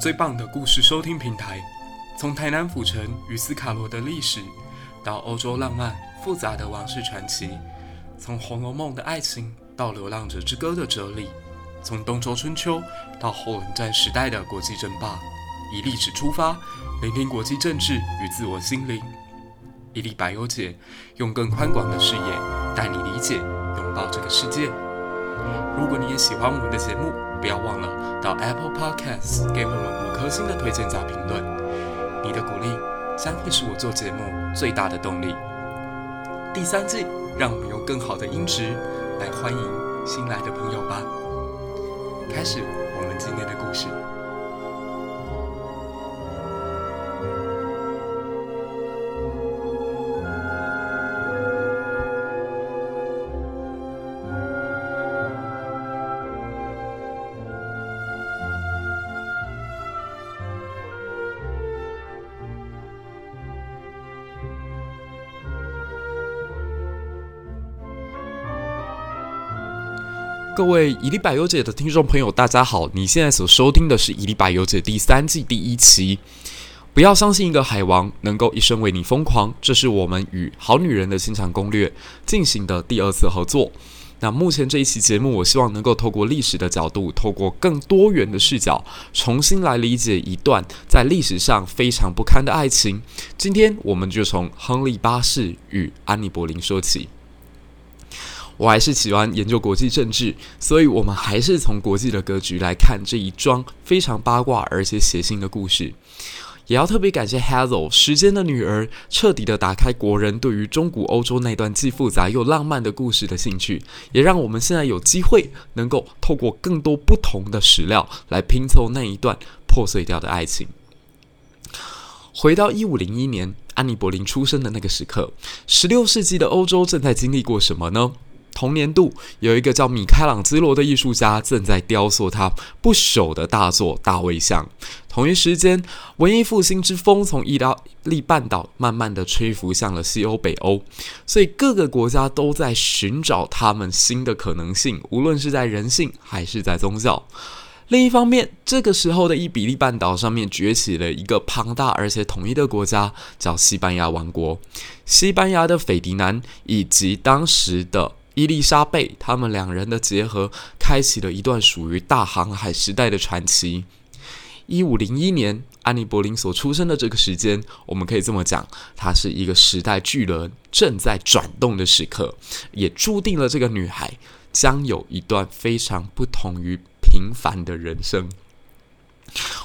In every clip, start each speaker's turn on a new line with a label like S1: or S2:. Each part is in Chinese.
S1: 最棒的故事收听平台，从台南府城与斯卡罗的历史，到欧洲浪漫复杂的王室传奇，从《红楼梦》的爱情到《流浪者之歌》的哲理，从东周春秋到后冷战时代的国际争霸，以历史出发，聆听国际政治与自我心灵。伊利百优解，用更宽广的视野带你理解、拥抱这个世界。如果你也喜欢我们的节目，不要忘了到 Apple Podcasts 给我们五颗星的推荐加评论。你的鼓励将会是我做节目最大的动力。第三季，让我们用更好的音质来欢迎新来的朋友吧。开始我们今天的故事。各位《一历百忧解》的听众朋友，大家好！你现在所收听的是《一历百忧解》第三季第一期。不要相信一个海王能够一生为你疯狂，这是我们与好女人的情场攻略进行的第二次合作。那目前这一期节目，我希望能够透过历史的角度，透过更多元的视角，重新来理解一段在历史上非常不堪的爱情。今天我们就从亨利八世与安妮·博林说起。我还是喜欢研究国际政治，所以我们还是从国际的格局来看这一桩非常八卦而且血腥的故事。也要特别感谢 Hazel，时间的女儿，彻底的打开国人对于中古欧洲那段既复杂又浪漫的故事的兴趣，也让我们现在有机会能够透过更多不同的史料来拼凑那一段破碎掉的爱情。回到一五零一年，安妮·博林出生的那个时刻，十六世纪的欧洲正在经历过什么呢？同年度，有一个叫米开朗基罗的艺术家正在雕塑他不朽的大作《大卫像》。同一时间，文艺复兴之风从意大利半岛慢慢的吹拂向了西欧、北欧，所以各个国家都在寻找他们新的可能性，无论是在人性还是在宗教。另一方面，这个时候的伊比利半岛上面崛起了一个庞大而且统一的国家，叫西班牙王国。西班牙的斐迪南以及当时的伊丽莎贝，他们两人的结合，开启了一段属于大航海时代的传奇。一五零一年，安妮·博林所出生的这个时间，我们可以这么讲，它是一个时代巨轮正在转动的时刻，也注定了这个女孩将有一段非常不同于平凡的人生。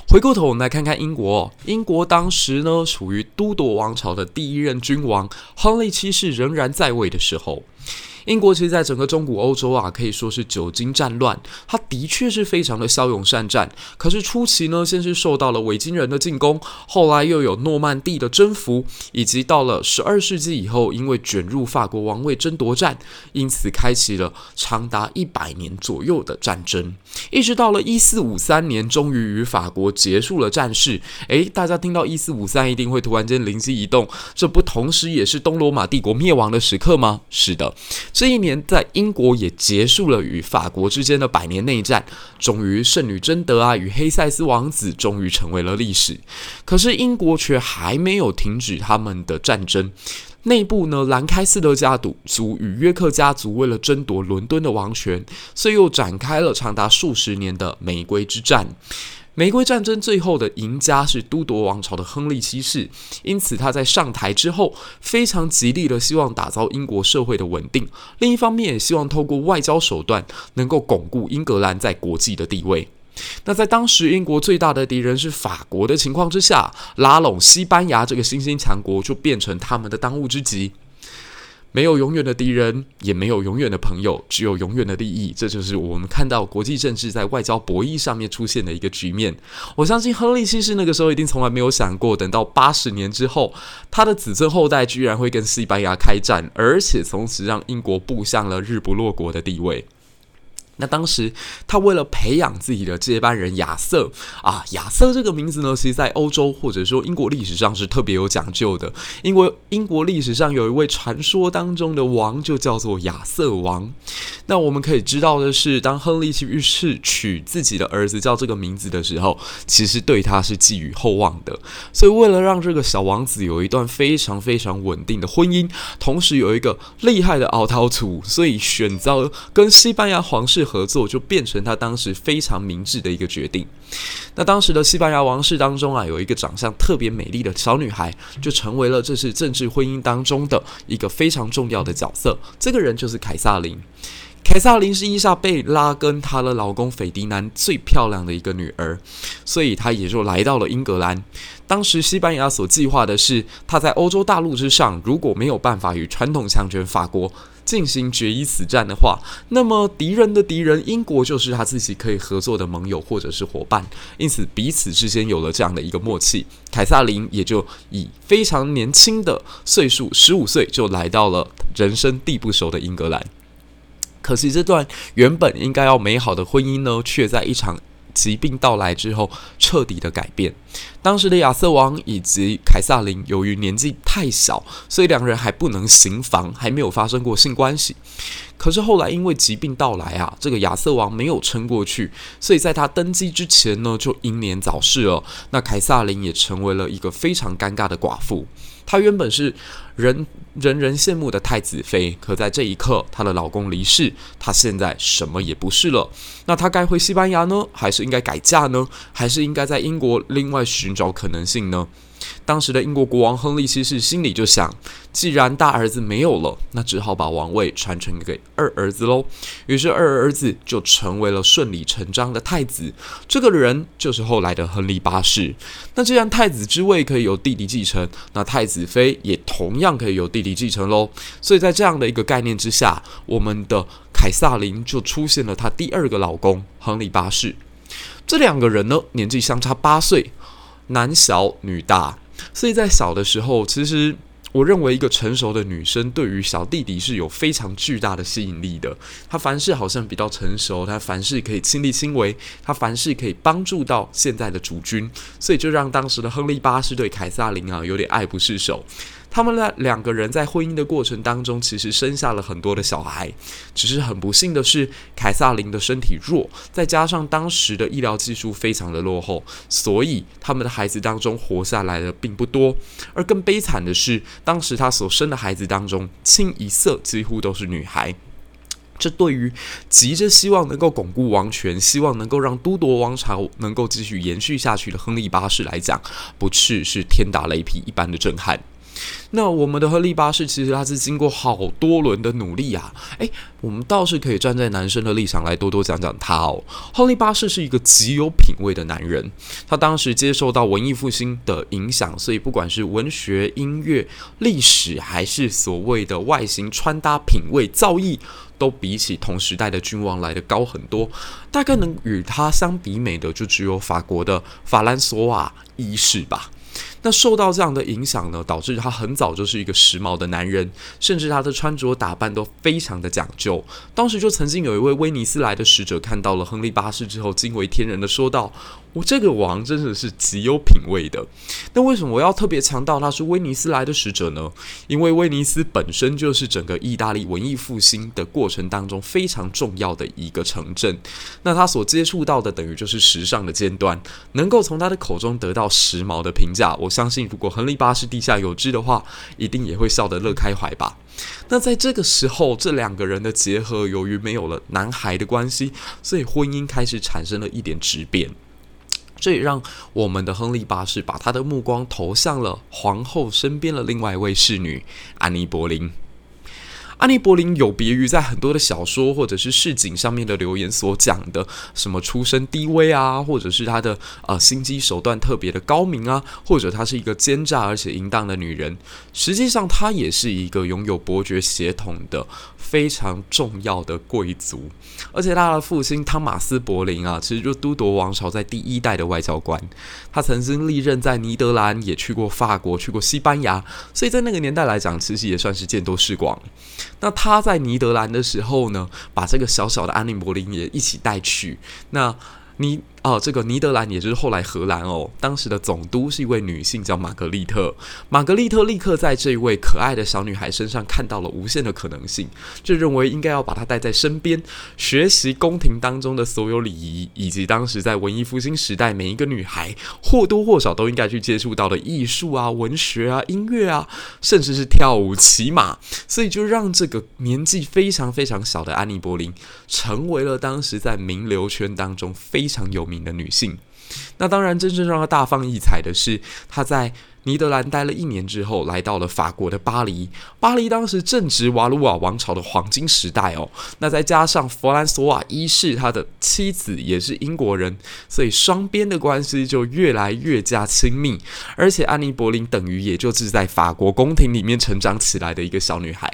S1: 回过头，我们来看看英国。英国当时呢，处于都铎王朝的第一任君王亨利七世仍然在位的时候。英国其实在整个中古欧洲啊，可以说是久经战乱。他的确是非常的骁勇善战。可是初期呢，先是受到了维京人的进攻，后来又有诺曼底的征服，以及到了十二世纪以后，因为卷入法国王位争夺战，因此开启了长达一百年左右的战争。一直到了一四五三年，终于与法国结束了战事。诶，大家听到一四五三一定会突然间灵机一动，这不同时也是东罗马帝国灭亡的时刻吗？是的。这一年，在英国也结束了与法国之间的百年内战，终于圣女贞德啊与黑塞斯王子终于成为了历史。可是英国却还没有停止他们的战争，内部呢，兰开斯特家族与约克家族为了争夺伦敦的王权，所以又展开了长达数十年的玫瑰之战。玫瑰战争最后的赢家是都铎王朝的亨利七世，因此他在上台之后非常极力的希望打造英国社会的稳定，另一方面也希望透过外交手段能够巩固英格兰在国际的地位。那在当时英国最大的敌人是法国的情况之下，拉拢西班牙这个新兴强国就变成他们的当务之急。没有永远的敌人，也没有永远的朋友，只有永远的利益。这就是我们看到国际政治在外交博弈上面出现的一个局面。我相信亨利七世那个时候一定从来没有想过，等到八十年之后，他的子孙后代居然会跟西班牙开战，而且从此让英国步向了日不落国的地位。那当时他为了培养自己的接班人亚瑟啊，亚瑟这个名字呢，其实在欧洲或者说英国历史上是特别有讲究的，因为英国历史上有一位传说当中的王就叫做亚瑟王。那我们可以知道的是，当亨利去世取自己的儿子叫这个名字的时候，其实对他是寄予厚望的。所以为了让这个小王子有一段非常非常稳定的婚姻，同时有一个厉害的熬陶土，所以选择跟西班牙皇室。合作就变成他当时非常明智的一个决定。那当时的西班牙王室当中啊，有一个长相特别美丽的小女孩，就成为了这次政治婚姻当中的一个非常重要的角色。这个人就是凯撒琳。凯撒琳是伊莎贝拉跟她的老公斐迪南最漂亮的一个女儿，所以她也就来到了英格兰。当时西班牙所计划的是，她在欧洲大陆之上，如果没有办法与传统强权法国进行决一死战的话，那么敌人的敌人英国就是他自己可以合作的盟友或者是伙伴。因此彼此之间有了这样的一个默契，凯撒琳也就以非常年轻的岁数，十五岁就来到了人生地不熟的英格兰。可惜，这段原本应该要美好的婚姻呢，却在一场疾病到来之后彻底的改变。当时的亚瑟王以及凯撒琳由于年纪太小，所以两人还不能行房，还没有发生过性关系。可是后来因为疾病到来啊，这个亚瑟王没有撑过去，所以在他登基之前呢，就英年早逝了。那凯撒琳也成为了一个非常尴尬的寡妇。她原本是人人人羡慕的太子妃，可在这一刻，她的老公离世，她现在什么也不是了。那她该回西班牙呢，还是应该改嫁呢，还是应该在英国另外寻找可能性呢？当时的英国国王亨利七世心里就想，既然大儿子没有了，那只好把王位传承给二儿子喽。于是二儿子就成为了顺理成章的太子，这个人就是后来的亨利八世。那既然太子之位可以由弟弟继承，那太子妃也同样可以由弟弟继承喽。所以在这样的一个概念之下，我们的凯撒琳就出现了她第二个老公亨利八世。这两个人呢，年纪相差八岁。男小女大，所以在小的时候，其实我认为一个成熟的女生对于小弟弟是有非常巨大的吸引力的。她凡事好像比较成熟，她凡事可以亲力亲为，她凡事可以帮助到现在的主君，所以就让当时的亨利八世对凯撒琳啊有点爱不释手。他们俩两个人在婚姻的过程当中，其实生下了很多的小孩，只是很不幸的是，凯撒琳的身体弱，再加上当时的医疗技术非常的落后，所以他们的孩子当中活下来的并不多。而更悲惨的是，当时他所生的孩子当中，清一色几乎都是女孩。这对于急着希望能够巩固王权、希望能够让都铎王朝能够继续延续下去的亨利八世来讲，不啻是天打雷劈一般的震撼。那我们的亨利八世其实他是经过好多轮的努力啊，诶，我们倒是可以站在男生的立场来多多讲讲他哦。亨利八世是一个极有品味的男人，他当时接受到文艺复兴的影响，所以不管是文学、音乐、历史，还是所谓的外形、穿搭、品味、造诣，都比起同时代的君王来得高很多。大概能与他相比美的，就只有法国的法兰索瓦一世吧。那受到这样的影响呢，导致他很早就是一个时髦的男人，甚至他的穿着打扮都非常的讲究。当时就曾经有一位威尼斯来的使者看到了亨利八世之后，惊为天人的说道。我这个王真的是极有品味的。那为什么我要特别强调他是威尼斯来的使者呢？因为威尼斯本身就是整个意大利文艺复兴的过程当中非常重要的一个城镇。那他所接触到的等于就是时尚的尖端，能够从他的口中得到时髦的评价。我相信，如果亨利八世地下有知的话，一定也会笑得乐开怀吧。那在这个时候，这两个人的结合，由于没有了男孩的关系，所以婚姻开始产生了一点质变。这也让我们的亨利八世把他的目光投向了皇后身边的另外一位侍女安妮·柏林。安妮·柏林有别于在很多的小说或者是市井上面的留言所讲的什么出身低微啊，或者是她的呃心机手段特别的高明啊，或者她是一个奸诈而且淫荡的女人。实际上，她也是一个拥有伯爵血统的非常重要的贵族，而且她的父亲汤马斯·柏林啊，其实就都铎王朝在第一代的外交官。他曾经历任在尼德兰，也去过法国，去过西班牙，所以在那个年代来讲，其实也算是见多识广。那他在尼德兰的时候呢，把这个小小的安妮·柏林也一起带去。那你。哦，这个尼德兰也就是后来荷兰哦，当时的总督是一位女性，叫玛格丽特。玛格丽特立刻在这一位可爱的小女孩身上看到了无限的可能性，就认为应该要把她带在身边，学习宫廷当中的所有礼仪，以及当时在文艺复兴时代每一个女孩或多或少都应该去接触到的艺术啊、文学啊、音乐啊，甚至是跳舞、骑马。所以就让这个年纪非常非常小的安妮·柏林成为了当时在名流圈当中非常有名的女性，那当然，真正让她大放异彩的是她在。尼德兰待了一年之后，来到了法国的巴黎。巴黎当时正值瓦鲁瓦王朝的黄金时代哦。那再加上弗兰索瓦一世，他的妻子也是英国人，所以双边的关系就越来越加亲密。而且安妮·柏林等于也就是在法国宫廷里面成长起来的一个小女孩。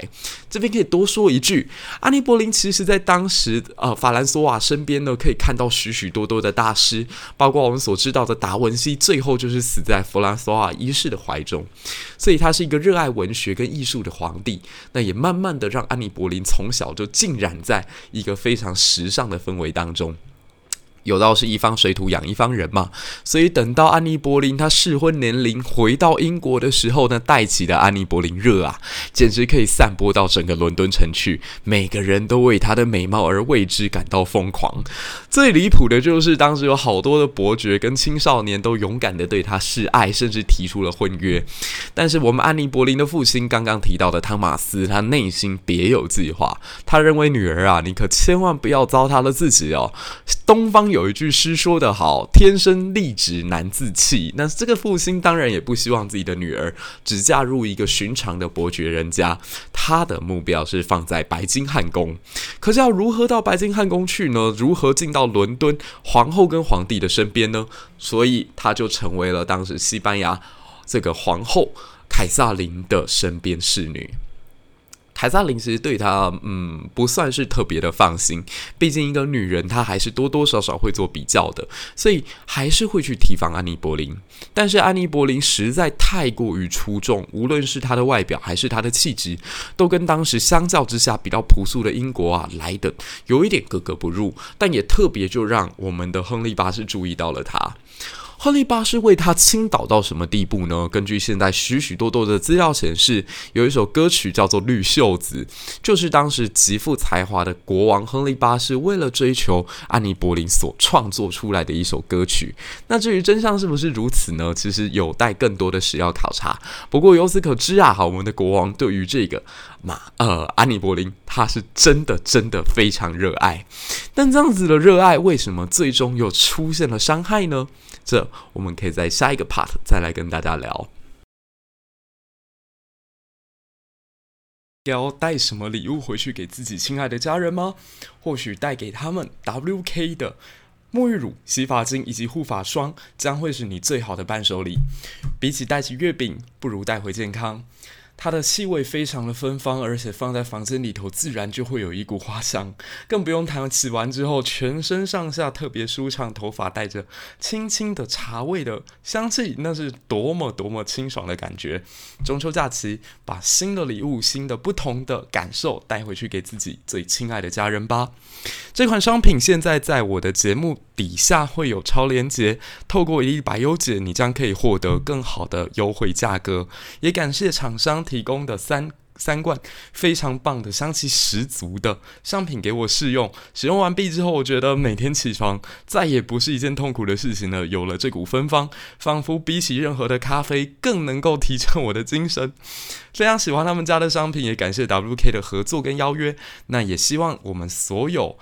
S1: 这边可以多说一句，安妮·柏林其实在当时呃法兰索瓦身边呢，可以看到许许多多的大师，包括我们所知道的达文西，最后就是死在弗兰索瓦一世的怀中，所以他是一个热爱文学跟艺术的皇帝。那也慢慢的让安妮·柏林从小就浸染在一个非常时尚的氛围当中。有道是一方水土养一方人嘛，所以等到安妮·柏林她适婚年龄回到英国的时候呢，带起的安妮·柏林热啊，简直可以散播到整个伦敦城去，每个人都为她的美貌而为之感到疯狂。最离谱的就是当时有好多的伯爵跟青少年都勇敢地对她示爱，甚至提出了婚约。但是我们安妮·柏林的父亲刚刚提到的汤马斯，他内心别有计划，他认为女儿啊，你可千万不要糟蹋了自己哦，东方。有一句诗说得好：“天生丽质难自弃。”那这个父亲当然也不希望自己的女儿只嫁入一个寻常的伯爵人家，他的目标是放在白金汉宫。可是要如何到白金汉宫去呢？如何进到伦敦皇后跟皇帝的身边呢？所以他就成为了当时西班牙这个皇后凯撒琳的身边侍女。凯撒琳其实对他，嗯，不算是特别的放心。毕竟一个女人，她还是多多少少会做比较的，所以还是会去提防安妮·柏林。但是安妮·柏林实在太过于出众，无论是她的外表还是她的气质，都跟当时相较之下比较朴素的英国啊来的有一点格格不入。但也特别就让我们的亨利八世注意到了她。亨利八世为他倾倒到什么地步呢？根据现在许许多多的资料显示，有一首歌曲叫做《绿袖子》，就是当时极富才华的国王亨利八世为了追求安妮·柏林所创作出来的一首歌曲。那至于真相是不是如此呢？其实有待更多的史料考察。不过由此可知啊，我们的国王对于这个马呃安妮·柏林，他是真的真的非常热爱。但这样子的热爱，为什么最终又出现了伤害呢？这我们可以在下一个 part 再来跟大家聊。要带什么礼物回去给自己亲爱的家人吗？或许带给他们 WK 的沐浴乳、洗发精以及护发霜，将会是你最好的伴手礼。比起带起月饼，不如带回健康。它的气味非常的芬芳，而且放在房间里头，自然就会有一股花香，更不用谈洗完之后全身上下特别舒畅，头发带着轻轻的茶味的香气，那是多么多么清爽的感觉。中秋假期，把新的礼物、新的不同的感受带回去给自己最亲爱的家人吧。这款商品现在在我的节目底下会有超链接，透过一粒百优解，你将可以获得更好的优惠价格。也感谢厂商提供的三三罐非常棒的香气十足的商品给我试用。使用完毕之后，我觉得每天起床再也不是一件痛苦的事情了。有了这股芬芳，仿佛比起任何的咖啡更能够提振我的精神。非常喜欢他们家的商品，也感谢 WK 的合作跟邀约。那也希望我们所有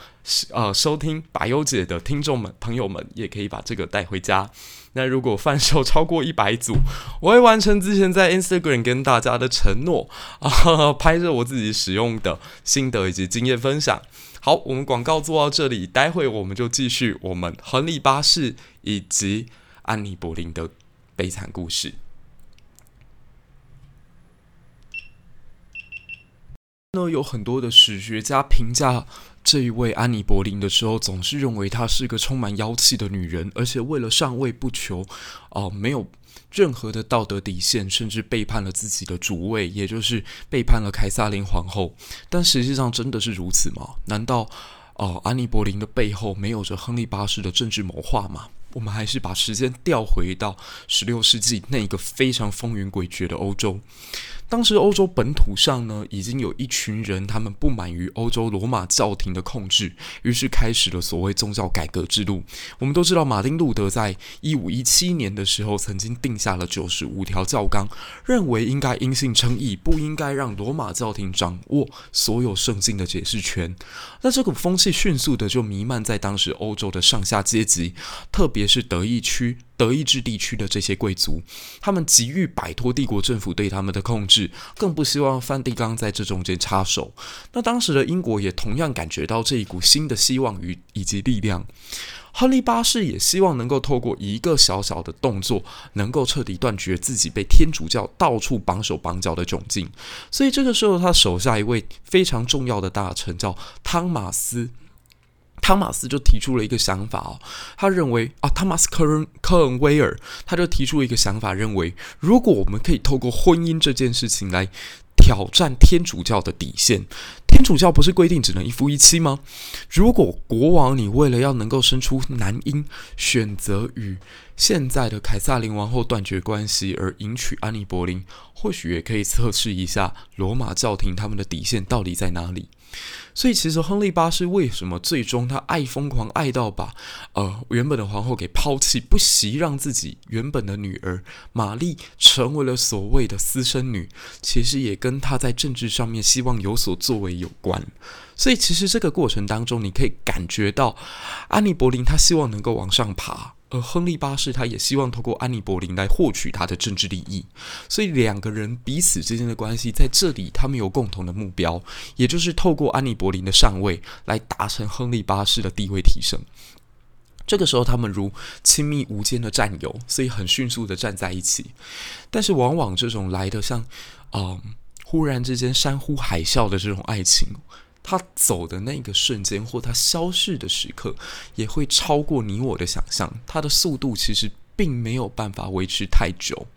S1: 呃收听百优姐的听众们朋友们，也可以把这个带回家。那如果贩售超过一百组，我会完成之前在 Instagram 跟大家的承诺啊，拍摄我自己使用的心得以及经验分享。好，我们广告做到这里，待会我们就继续我们亨利八世以及安妮·柏林的悲惨故事。那有很多的史学家评价这一位安妮·柏林的时候，总是认为她是个充满妖气的女人，而且为了上位不求，哦、没有任何的道德底线，甚至背叛了自己的主位，也就是背叛了凯撒琳皇后。但实际上真的是如此吗？难道哦、安妮·柏林的背后没有着亨利八世的政治谋划吗？我们还是把时间调回到十六世纪那一个非常风云诡谲的欧洲。当时欧洲本土上呢，已经有一群人，他们不满于欧洲罗马教廷的控制，于是开始了所谓宗教改革之路。我们都知道，马丁路德在一五一七年的时候，曾经定下了九十五条教纲，认为应该因信称义，不应该让罗马教廷掌握所有圣经的解释权。那这股风气迅速的就弥漫在当时欧洲的上下阶级，特别也是德意区。德意志地区的这些贵族，他们急于摆脱帝国政府对他们的控制，更不希望梵蒂冈在这中间插手。那当时的英国也同样感觉到这一股新的希望与以及力量。亨利八世也希望能够透过一个小小的动作，能够彻底断绝自己被天主教到处绑手绑脚的窘境。所以这个时候，他手下一位非常重要的大臣叫汤马斯。汤马斯就提出了一个想法哦，他认为啊，汤马斯科恩科恩威尔他就提出了一个想法，认为如果我们可以透过婚姻这件事情来挑战天主教的底线，天主教不是规定只能一夫一妻吗？如果国王你为了要能够生出男婴，选择与现在的凯撒琳王后断绝关系而迎娶安妮·柏林，或许也可以测试一下罗马教廷他们的底线到底在哪里。所以，其实亨利八世为什么最终他爱疯狂爱到把呃原本的皇后给抛弃，不惜让自己原本的女儿玛丽成为了所谓的私生女，其实也跟他在政治上面希望有所作为有关。所以，其实这个过程当中，你可以感觉到安妮·柏林他希望能够往上爬。而亨利八世他也希望透过安妮·柏林来获取他的政治利益，所以两个人彼此之间的关系在这里，他们有共同的目标，也就是透过安妮·柏林的上位来达成亨利八世的地位提升。这个时候，他们如亲密无间的战友，所以很迅速的站在一起。但是，往往这种来的像，嗯，忽然之间山呼海啸的这种爱情。他走的那个瞬间，或他消逝的时刻，也会超过你我的想象。他的速度其实并没有办法维持太久。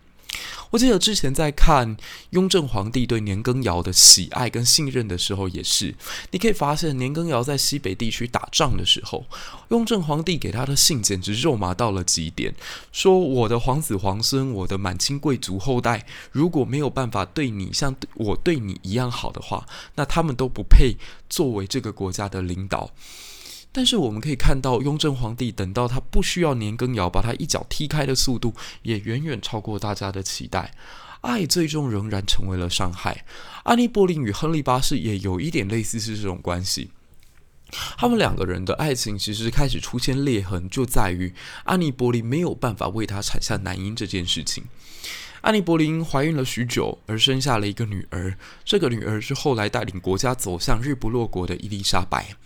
S1: 我记得之前在看雍正皇帝对年羹尧的喜爱跟信任的时候，也是你可以发现，年羹尧在西北地区打仗的时候，雍正皇帝给他的信简直肉麻到了极点，说我的皇子皇孙，我的满清贵族后代，如果没有办法对你像我对你一样好的话，那他们都不配作为这个国家的领导。但是我们可以看到，雍正皇帝等到他不需要年羹尧把他一脚踢开的速度，也远远超过大家的期待。爱最终仍然成为了伤害。安妮·波林与亨利八世也有一点类似是这种关系。他们两个人的爱情其实开始出现裂痕，就在于安妮·波林没有办法为他产下男婴这件事情。安妮·柏林怀孕了许久，而生下了一个女儿。这个女儿是后来带领国家走向日不落国的伊丽莎白。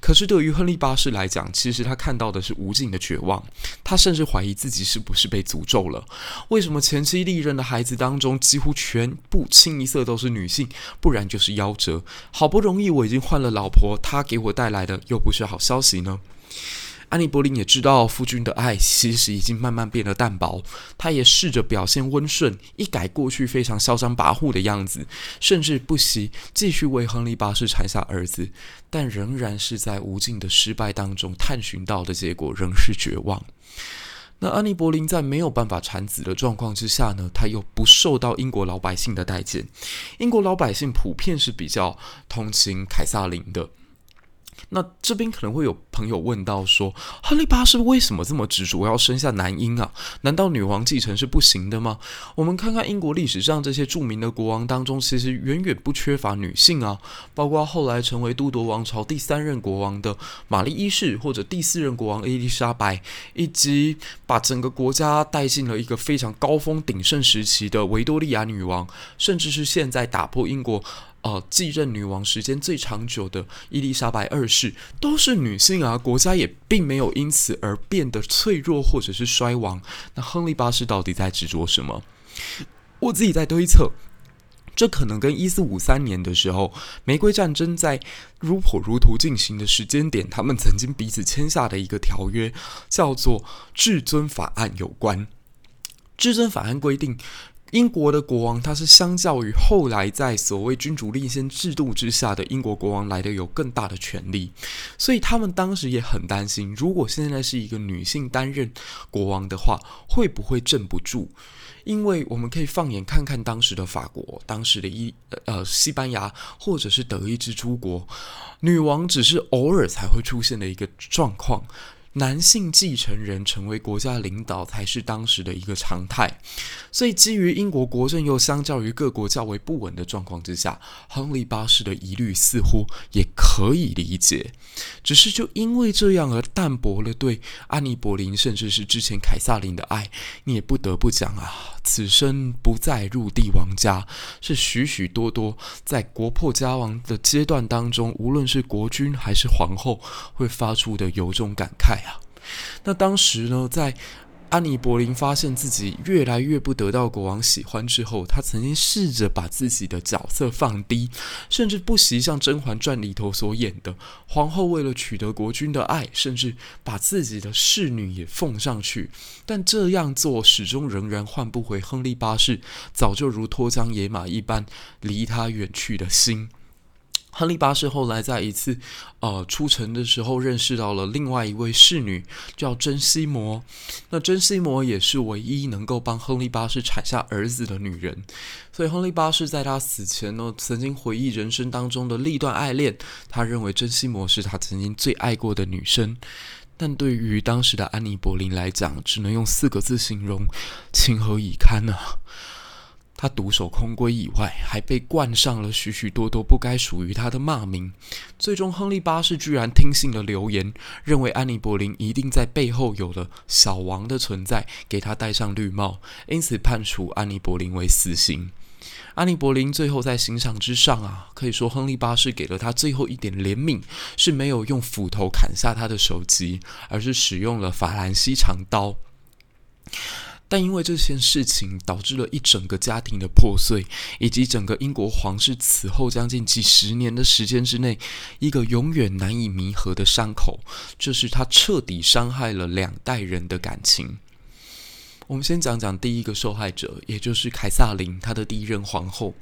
S1: 可是对于亨利八世来讲，其实他看到的是无尽的绝望。他甚至怀疑自己是不是被诅咒了？为什么前妻历任的孩子当中，几乎全部清一色都是女性，不然就是夭折？好不容易我已经换了老婆，她给我带来的又不是好消息呢？安妮·柏林也知道夫君的爱其实已经慢慢变得淡薄，她也试着表现温顺，一改过去非常嚣张跋扈的样子，甚至不惜继续为亨利八世产下儿子，但仍然是在无尽的失败当中探寻到的结果仍是绝望。那安妮·柏林在没有办法产子的状况之下呢，她又不受到英国老百姓的待见，英国老百姓普遍是比较同情凯撒琳的。那这边可能会有朋友问到说，亨利八世为什么这么执着要生下男婴啊？难道女王继承是不行的吗？我们看看英国历史上这些著名的国王当中，其实远远不缺乏女性啊，包括后来成为都铎王朝第三任国王的玛丽一世，或者第四任国王伊丽莎白，以及把整个国家带进了一个非常高峰鼎盛时期的维多利亚女王，甚至是现在打破英国。哦，继任女王时间最长久的伊丽莎白二世都是女性啊，国家也并没有因此而变得脆弱或者是衰亡。那亨利八世到底在执着什么？我自己在推测，这可能跟一四五三年的时候玫瑰战争在如火如荼进行的时间点，他们曾经彼此签下的一个条约，叫做《至尊法案》有关。《至尊法案》规定，英国的国王他是相较于后来在所谓君主立宪制度之下的英国国王来的有更大的权力，所以他们当时也很担心，如果现在是一个女性担任国王的话，会不会镇不住？因为我们可以放眼看看当时的法国、当时的伊呃西班牙，或者是德意志诸国，女王只是偶尔才会出现的一个状况。男性继承人成为国家领导才是当时的一个常态，所以基于英国国政又相较于各国较为不稳的状况之下，亨利八世的疑虑似乎也可以理解。只是就因为这样而淡薄了对安妮·博林甚至是之前凯萨琳的爱，你也不得不讲啊，此生不再入帝王家，是许许多多在国破家亡的阶段当中，无论是国君还是皇后，会发出的由衷感慨。那当时呢，在安妮·博林发现自己越来越不得到国王喜欢之后，她曾经试着把自己的角色放低，甚至不惜像《甄嬛传》里头所演的，皇后为了取得国君的爱，甚至把自己的侍女也奉上去。但这样做始终仍然换不回亨利八世早就如脱缰野马一般离他远去的心。亨利八世后来在一次呃出城的时候，认识到了另外一位侍女，叫珍西摩。那珍西摩也是唯一能够帮亨利八世产下儿子的女人。所以亨利八世在他死前呢，曾经回忆人生当中的历段爱恋，他认为珍西摩是他曾经最爱过的女生。但对于当时的安妮·博林来讲，只能用四个字形容：情何以堪啊！他独守空闺以外，还被冠上了许许多多不该属于他的骂名。最终，亨利八世居然听信了流言，认为安妮·博林一定在背后有了小王的存在，给他戴上绿帽，因此判处安妮·博林为死刑。安妮·博林最后在刑场之上啊，可以说亨利八世给了他最后一点怜悯，是没有用斧头砍下他的首级，而是使用了法兰西长刀。但因为这件事情导致了一整个家庭的破碎，以及整个英国皇室此后将近几十年的时间之内，一个永远难以弥合的伤口，就是他彻底伤害了两代人的感情。我们先讲讲第一个受害者，也就是凯撒琳，她的第一任皇后。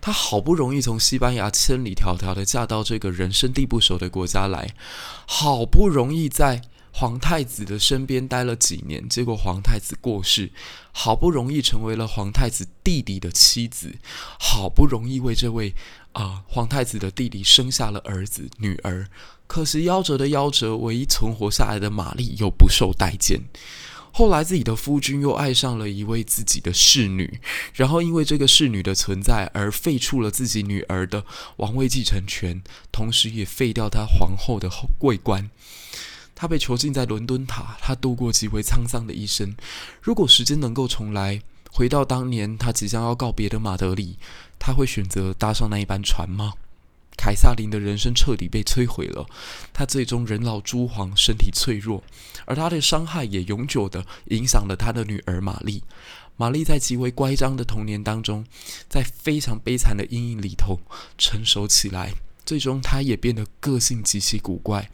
S1: 她好不容易从西班牙千里迢迢的嫁到这个人生地不熟的国家来，好不容易在。皇太子的身边待了几年，结果皇太子过世，好不容易成为了皇太子弟弟的妻子，好不容易为这位啊、皇太子的弟弟生下了儿子女儿，可是夭折的夭折，唯一存活下来的玛丽又不受待见。后来自己的夫君又爱上了一位自己的侍女，然后因为这个侍女的存在而废除了自己女儿的王位继承权，同时也废掉她皇后的后桂冠。他被囚禁在伦敦塔，他度过极为沧桑的一生。如果时间能够重来，回到当年他即将要告别的马德里，他会选择搭上那一班船吗？凯撒琳的人生彻底被摧毁了，他最终人老珠黄，身体脆弱，而他的伤害也永久地影响了他的女儿玛丽。玛丽在极为乖张的童年当中，在非常悲惨的阴影里头成熟起来，最终她也变得个性极其古怪。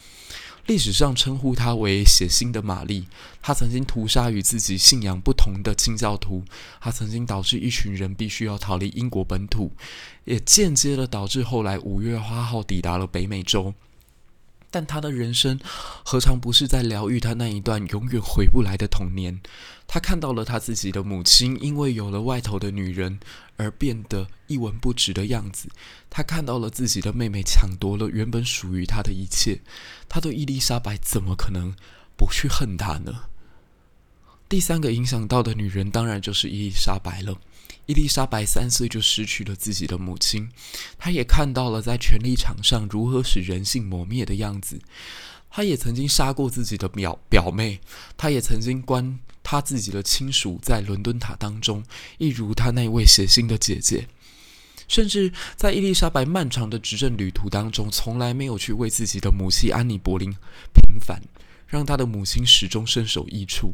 S1: 历史上称呼他为“血腥的玛丽”，他曾经屠杀与自己信仰不同的清教徒，他曾经导致一群人必须要逃离英国本土，也间接的导致后来五月花号抵达了北美洲。但他的人生何尝不是在疗愈他那一段永远回不来的童年？他看到了他自己的母亲因为有了外头的女人而变得一文不值的样子，他看到了自己的妹妹抢夺了原本属于他的一切，他对伊丽莎白怎么可能不去恨她呢？第三个影响到的女人当然就是伊丽莎白了。伊丽莎白三岁就失去了自己的母亲，她也看到了在权力场上如何使人性磨灭的样子。她也曾经杀过自己的表表妹，她也曾经关他自己的亲属在伦敦塔当中，一如他那位写信的姐姐。甚至在伊丽莎白漫长的执政旅途当中，从来没有去为自己的母亲安妮·博林平反，让她的母亲始终身首异处。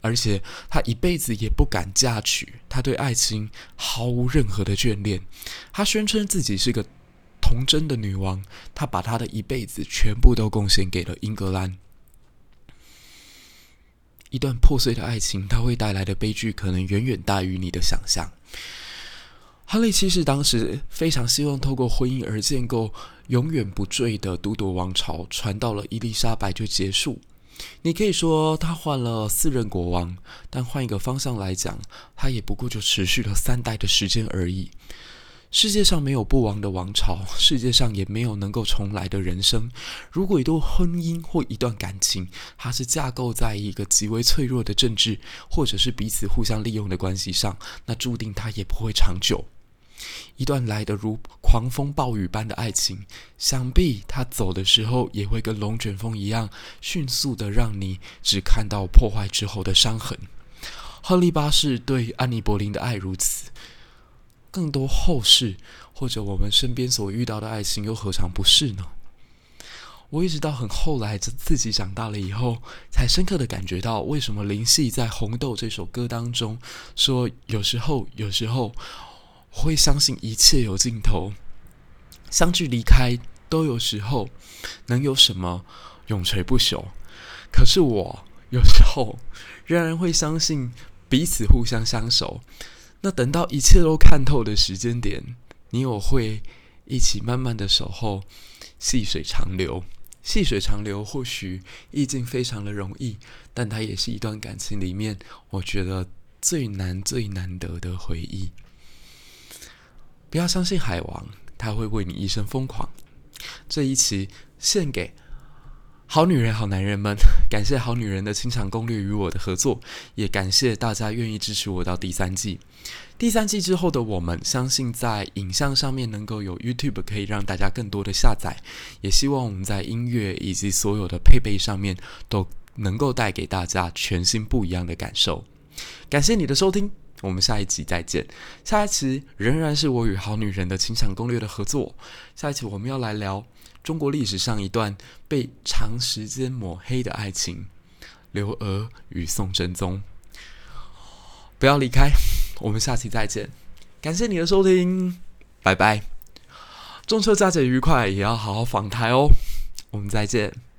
S1: 而且她一辈子也不敢嫁娶。她对爱情毫无任何的眷恋。她宣称自己是个童真的女王。她把她的一辈子全部都贡献给了英格兰。一段破碎的爱情，它会带来的悲剧可能远远大于你的想象。哈利七世当时非常希望透过婚姻而建构永远不坠的都铎王朝，传到了伊丽莎白就结束。你可以说他换了四任国王，但换一个方向来讲，他也不过就持续了三代的时间而已。世界上没有不亡的王朝，世界上也没有能够重来的人生。如果一段婚姻或一段感情，它是架构在一个极为脆弱的政治，或者是彼此互相利用的关系上，那注定它也不会长久。一段来得如狂风暴雨般的爱情，想必它走的时候也会跟龙卷风一样，迅速的让你只看到破坏之后的伤痕。亨利八世对安妮·博林的爱如此。更多后世或者我们身边所遇到的爱情，又何尝不是呢？我一直到很后来，自自己长大了以后，才深刻的感觉到，为什么林夕在《红豆》这首歌当中说：“有时候，有时候，会相信一切有尽头，相聚离开都有时候，能有什么永垂不朽？可是我有时候仍然会相信彼此互相相守。”那等到一切都看透的时间点，你我会一起慢慢的守候，细水长流。细水长流或许意境非常的容易，但它也是一段感情里面我觉得最难最难得的回忆。不要相信海王，他会为你一生疯狂。这一期献给。好女人，好男人们，感谢好女人的清场攻略与我的合作，也感谢大家愿意支持我到第三季。第三季之后的我们，相信在影像上面能够有 YouTube 可以让大家更多的下载，也希望我们在音乐以及所有的配备上面都能够带给大家全新不一样的感受。感谢你的收听，我们下一集再见。下一期仍然是我与好女人的清场攻略的合作，下一期我们要来聊。中国历史上一段被长时间抹黑的爱情，刘娥与宋真宗。不要离开，我们下期再见。感谢你的收听，拜拜。中秋佳节愉快，也要好好访台哦。我们再见。